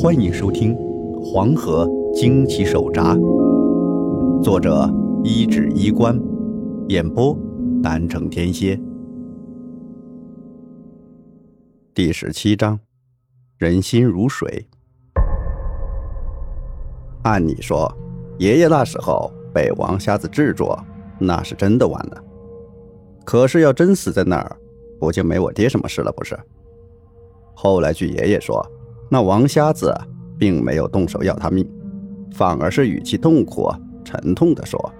欢迎收听《黄河惊奇手札》，作者一指衣冠，演播南城天蝎。第十七章，人心如水。按理说，爷爷那时候被王瞎子制住，那是真的完了。可是要真死在那儿，不就没我爹什么事了？不是？后来据爷爷说，那王瞎子并没有动手要他命，反而是语气痛苦、沉痛地说：“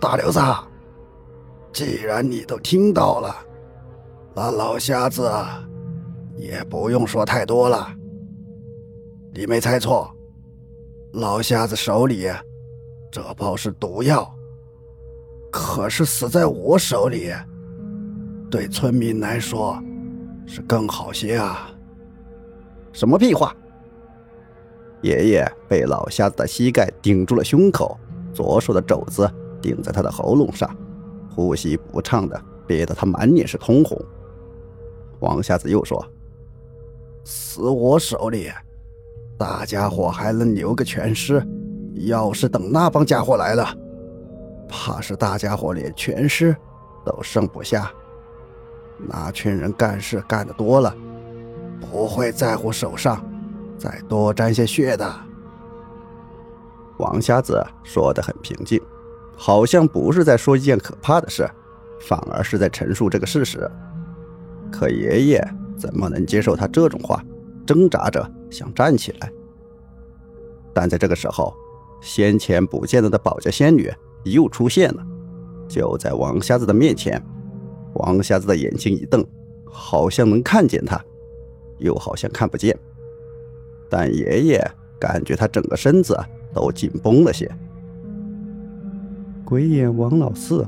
大刘子，既然你都听到了，那老瞎子也不用说太多了。你没猜错，老瞎子手里这包是毒药。可是死在我手里，对村民来说。”是更好些啊！什么屁话！爷爷被老瞎子的膝盖顶住了胸口，左手的肘子顶在他的喉咙上，呼吸不畅的，憋得他满脸是通红。王瞎子又说：“死我手里，大家伙还能留个全尸，要是等那帮家伙来了，怕是大家伙连全尸都剩不下。”那群人干事干得多了，不会在乎手上再多沾些血的。王瞎子说得很平静，好像不是在说一件可怕的事，反而是在陈述这个事实。可爷爷怎么能接受他这种话？挣扎着想站起来，但在这个时候，先前不见了的保家仙女又出现了，就在王瞎子的面前。王瞎子的眼睛一瞪，好像能看见他，又好像看不见。但爷爷感觉他整个身子都紧绷了些。鬼眼王老四，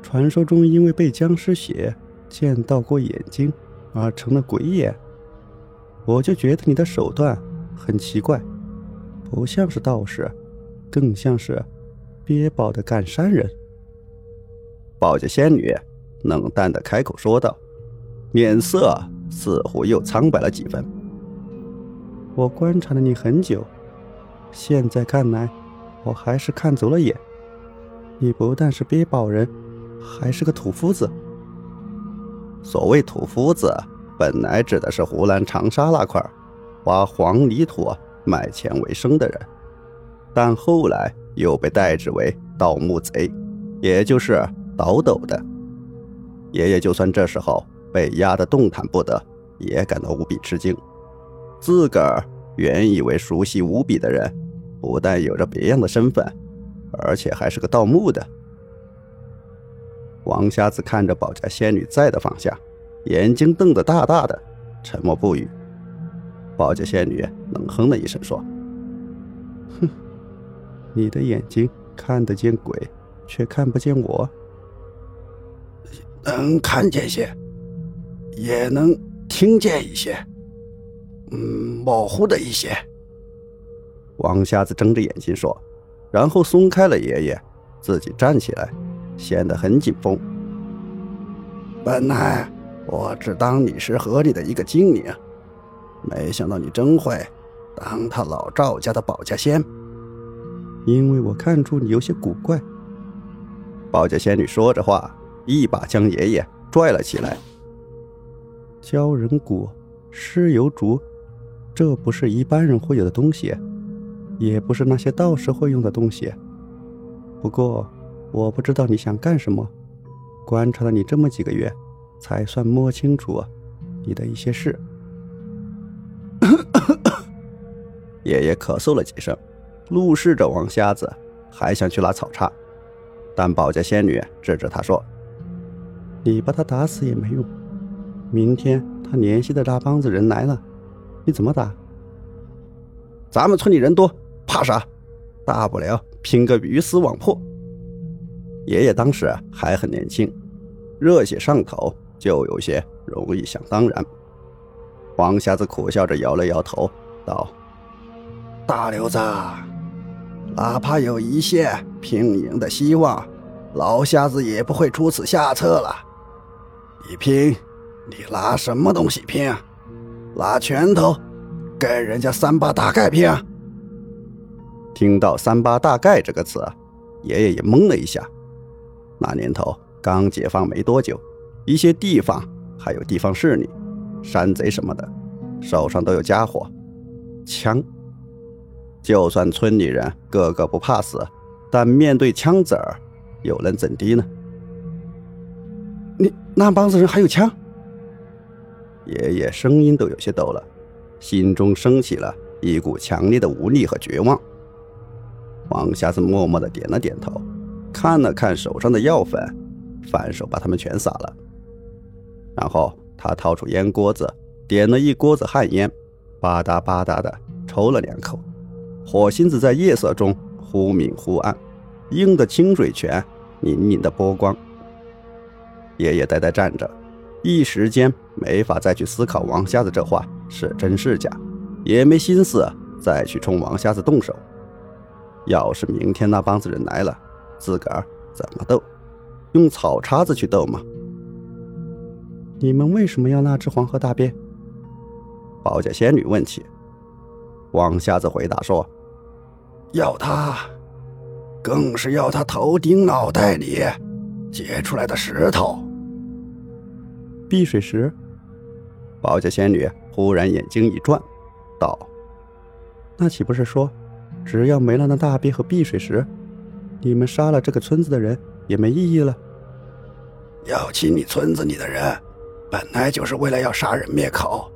传说中因为被僵尸血溅到过眼睛而成了鬼眼。我就觉得你的手段很奇怪，不像是道士，更像是憋宝的干山人。保家仙女。冷淡的开口说道，脸色似乎又苍白了几分。我观察了你很久，现在看来，我还是看走了眼。你不但是憋宝人，还是个土夫子。所谓土夫子，本来指的是湖南长沙那块挖黄泥土卖钱为生的人，但后来又被代指为盗墓贼，也就是倒斗的。爷爷就算这时候被压得动弹不得，也感到无比吃惊。自个儿原以为熟悉无比的人，不但有着别样的身份，而且还是个盗墓的。王瞎子看着保家仙女在的方向，眼睛瞪得大大的，沉默不语。保家仙女冷哼了一声说：“哼，你的眼睛看得见鬼，却看不见我。”能看见些，也能听见一些，嗯，模糊的一些。王瞎子睁着眼睛说，然后松开了爷爷，自己站起来，显得很紧绷。本来我只当你是河里的一个精灵，没想到你真会当他老赵家的保家仙。因为我看出你有些古怪。保家仙女说着话。一把将爷爷拽了起来。鲛人骨、尸油烛，这不是一般人会有的东西，也不是那些道士会用的东西。不过，我不知道你想干什么。观察了你这么几个月，才算摸清楚你的一些事。爷爷咳嗽了几声，怒视着王瞎子，还想去拉草叉，但保家仙女制止他说。你把他打死也没用。明天他联系的那帮子人来了，你怎么打？咱们村里人多，怕啥？大不了拼个鱼死网破。爷爷当时还很年轻，热血上头，就有些容易想当然。王瞎子苦笑着摇了摇头，道：“大刘子，哪怕有一线拼赢的希望，老瞎子也不会出此下策了。”你拼，你拿什么东西拼啊？拿拳头，跟人家三八大盖拼啊？听到“三八大盖”这个词，爷爷也懵了一下。那年头刚解放没多久，一些地方还有地方势力、山贼什么的，手上都有家伙，枪。就算村里人个个不怕死，但面对枪子儿，又能怎地呢？你那帮子人还有枪？爷爷声音都有些抖了，心中升起了一股强烈的无力和绝望。王瞎子默默的点了点头，看了看手上的药粉，反手把它们全撒了。然后他掏出烟锅子，点了一锅子旱烟，吧嗒吧嗒的抽了两口。火星子在夜色中忽明忽暗，映得清水泉粼粼的波光。爷爷呆呆站着，一时间没法再去思考王瞎子这话是真是假，也没心思再去冲王瞎子动手。要是明天那帮子人来了，自个儿怎么斗？用草叉子去斗吗？你们为什么要那只黄河大鳖？保家仙女问起。王瞎子回答说：“要它，更是要它头顶脑袋里结出来的石头。”碧水石。保家仙女忽然眼睛一转，道：“那岂不是说？”只要没了那大鳖和碧水石，你们杀了这个村子的人也没意义了。要亲你村子里的人，本来就是为了要杀人灭口，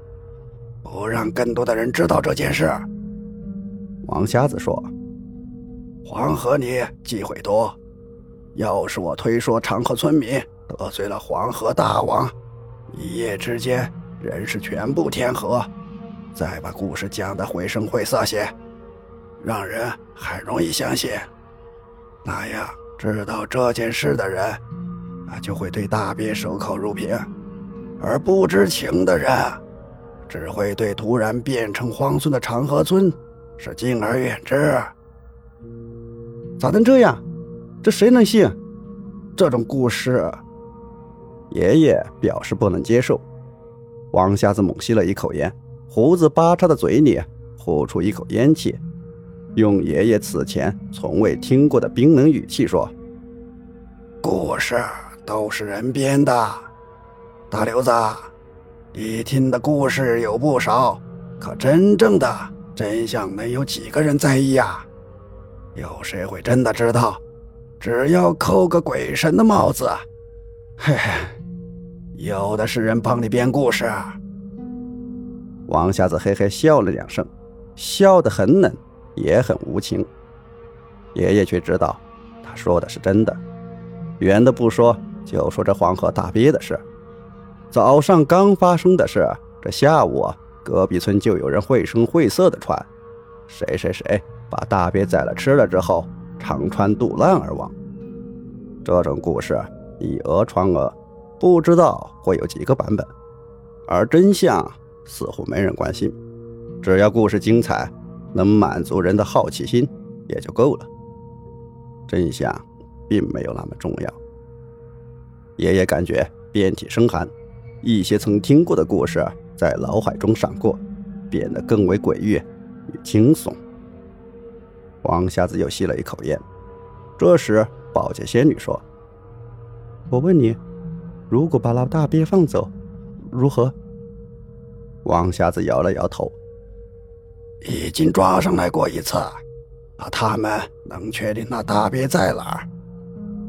不让更多的人知道这件事。王瞎子说：“黄河里忌讳多，要是我推说长河村民得罪了黄河大王，一夜之间人事全部天河，再把故事讲得绘声绘色些。”让人很容易相信，那样知道这件事的人，啊就会对大鳖守口如瓶，而不知情的人，只会对突然变成荒村的长河村是敬而远之。咋能这样？这谁能信？这种故事，爷爷表示不能接受。王瞎子猛吸了一口烟，胡子扒叉的嘴里呼出一口烟气。用爷爷此前从未听过的冰冷语气说：“故事都是人编的，大刘子，你听的故事有不少，可真正的真相能有几个人在意呀？有谁会真的知道？只要扣个鬼神的帽子，嘿嘿，有的是人帮你编故事。”王瞎子嘿嘿笑了两声，笑得很冷。也很无情，爷爷却知道，他说的是真的。远的不说，就说这黄河大鳖的事。早上刚发生的事，这下午隔壁村就有人绘声绘色的传，谁谁谁把大鳖宰了吃了之后，肠穿肚烂而亡。这种故事以讹传讹，不知道会有几个版本，而真相似乎没人关心。只要故事精彩。能满足人的好奇心也就够了。真相并没有那么重要。爷爷感觉遍体生寒，一些曾听过的故事在脑海中闪过，变得更为诡异与惊悚。王瞎子又吸了一口烟。这时，保洁仙女说：“我问你，如果把那大鳖放走，如何？”王瞎子摇了摇头。已经抓上来过一次，可他们能确定那大鳖在哪儿，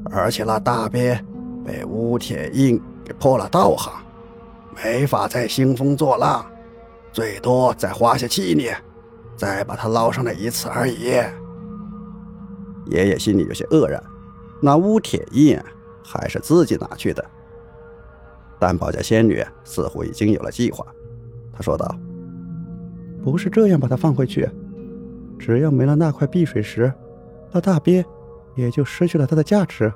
而且那大鳖被乌铁印给破了道行，没法再兴风作浪，最多再花些气力，再把它捞上来一次而已。爷爷心里有些愕然，那乌铁印还是自己拿去的。但保家仙女似乎已经有了计划，她说道。不是这样，把它放回去。只要没了那块碧水石，那大鳖也就失去了它的价值。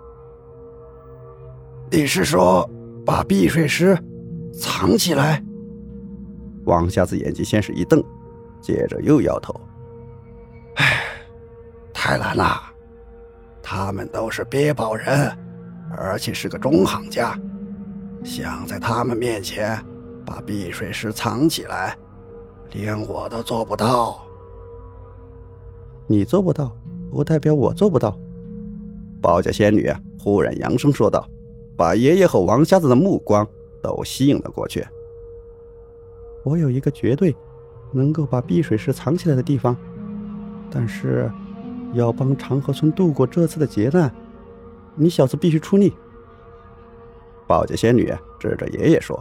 你是说把碧水石藏起来？王瞎子眼睛先是一瞪，接着又摇头：“唉，太难了。他们都是鳖宝人，而且是个中行家，想在他们面前把碧水石藏起来。”连我都做不到。你做不到，不代表我做不到。保家仙女忽然扬声说道，把爷爷和王瞎子的目光都吸引了过去。我有一个绝对能够把碧水石藏起来的地方，但是要帮长河村度过这次的劫难，你小子必须出力。保洁仙女指着爷爷说：“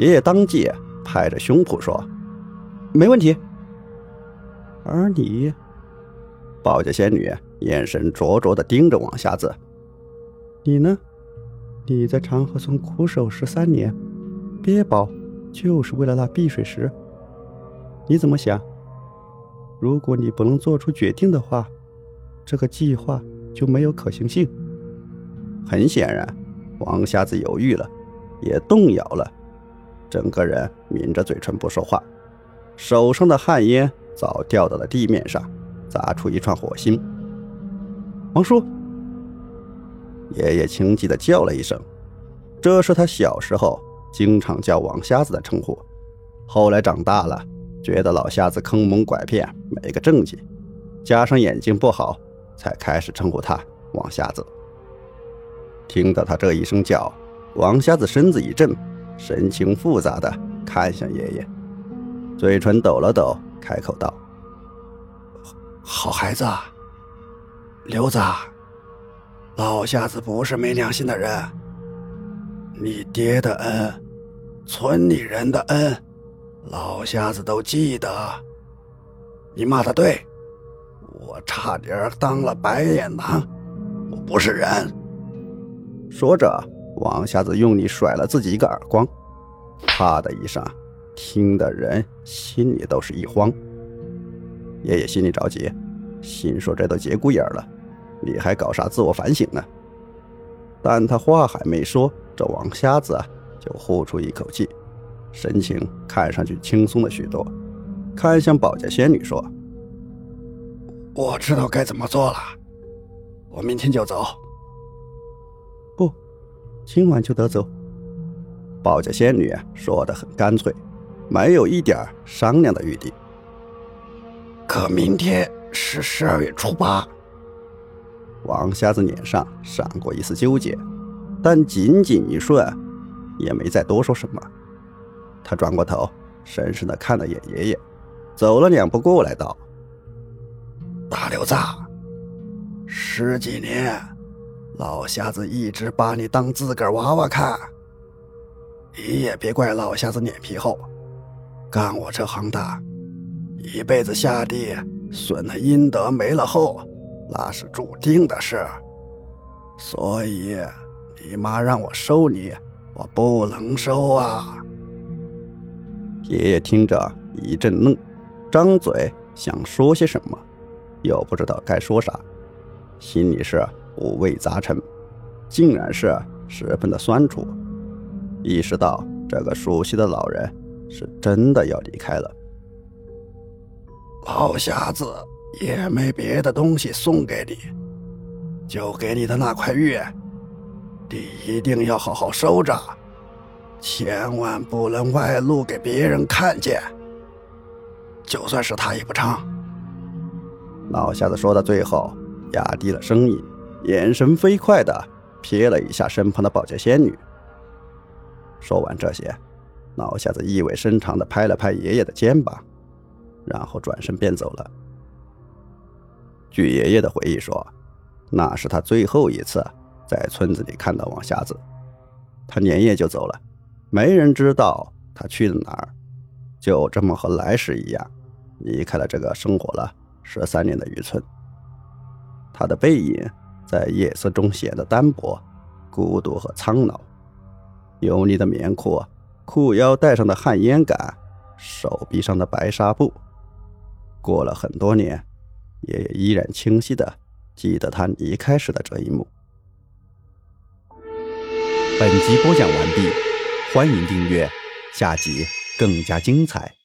爷爷当即拍着胸脯说，没问题。”而你，保洁仙女眼神灼灼地盯着王瞎子：“你呢？你在长河村苦守十三年，憋宝。”就是为了那碧水石，你怎么想？如果你不能做出决定的话，这个计划就没有可行性。很显然，王瞎子犹豫了，也动摇了，整个人抿着嘴唇不说话，手上的旱烟早掉到了地面上，砸出一串火星。王叔，爷爷轻急的叫了一声，这是他小时候。经常叫王瞎子的称呼，后来长大了，觉得老瞎子坑蒙拐骗，没个正经，加上眼睛不好，才开始称呼他王瞎子。听到他这一声叫，王瞎子身子一震，神情复杂的看向爷爷，嘴唇抖了抖，开口道：“好孩子，刘子，老瞎子不是没良心的人。”你爹的恩，村里人的恩，老瞎子都记得。你骂的对，我差点当了白眼狼，我不是人。说着，王瞎子用力甩了自己一个耳光，啪的一声，听的人心里都是一慌。爷爷心里着急，心说这都节骨眼了，你还搞啥自我反省呢？但他话还没说。这王瞎子就呼出一口气，神情看上去轻松了许多，看向保家仙女说：“我知道该怎么做了，我明天就走。”“，今晚就得走。”保家仙女说的很干脆，没有一点商量的余地。可明天是十二月初八，王瞎子脸上闪过一丝纠结。但仅仅一瞬，也没再多说什么。他转过头，深深的看了眼爷爷，走了两步过来道：“大刘子，十几年，老瞎子一直把你当自个儿娃娃看。你也别怪老瞎子脸皮厚，干我这行的，一辈子下地，损了阴德没了后，那是注定的事。所以。”你妈让我收你，我不能收啊！爷爷听着一阵愣，张嘴想说些什么，又不知道该说啥，心里是五味杂陈，竟然是十分的酸楚。意识到这个熟悉的老人是真的要离开了，老瞎子也没别的东西送给你，就给你的那块玉。你一定要好好收着，千万不能外露给别人看见。就算是他也不成。老瞎子说到最后，压低了声音，眼神飞快的瞥了一下身旁的保洁仙女。说完这些，老瞎子意味深长的拍了拍爷爷的肩膀，然后转身便走了。据爷爷的回忆说，那是他最后一次。在村子里看到王瞎子，他连夜就走了，没人知道他去了哪儿，就这么和来时一样，离开了这个生活了十三年的渔村。他的背影在夜色中显得单薄、孤独和苍老，油腻的棉裤、裤腰带上的旱烟杆、手臂上的白纱布，过了很多年，爷爷依然清晰的记得他离开时的这一幕。本集播讲完毕，欢迎订阅，下集更加精彩。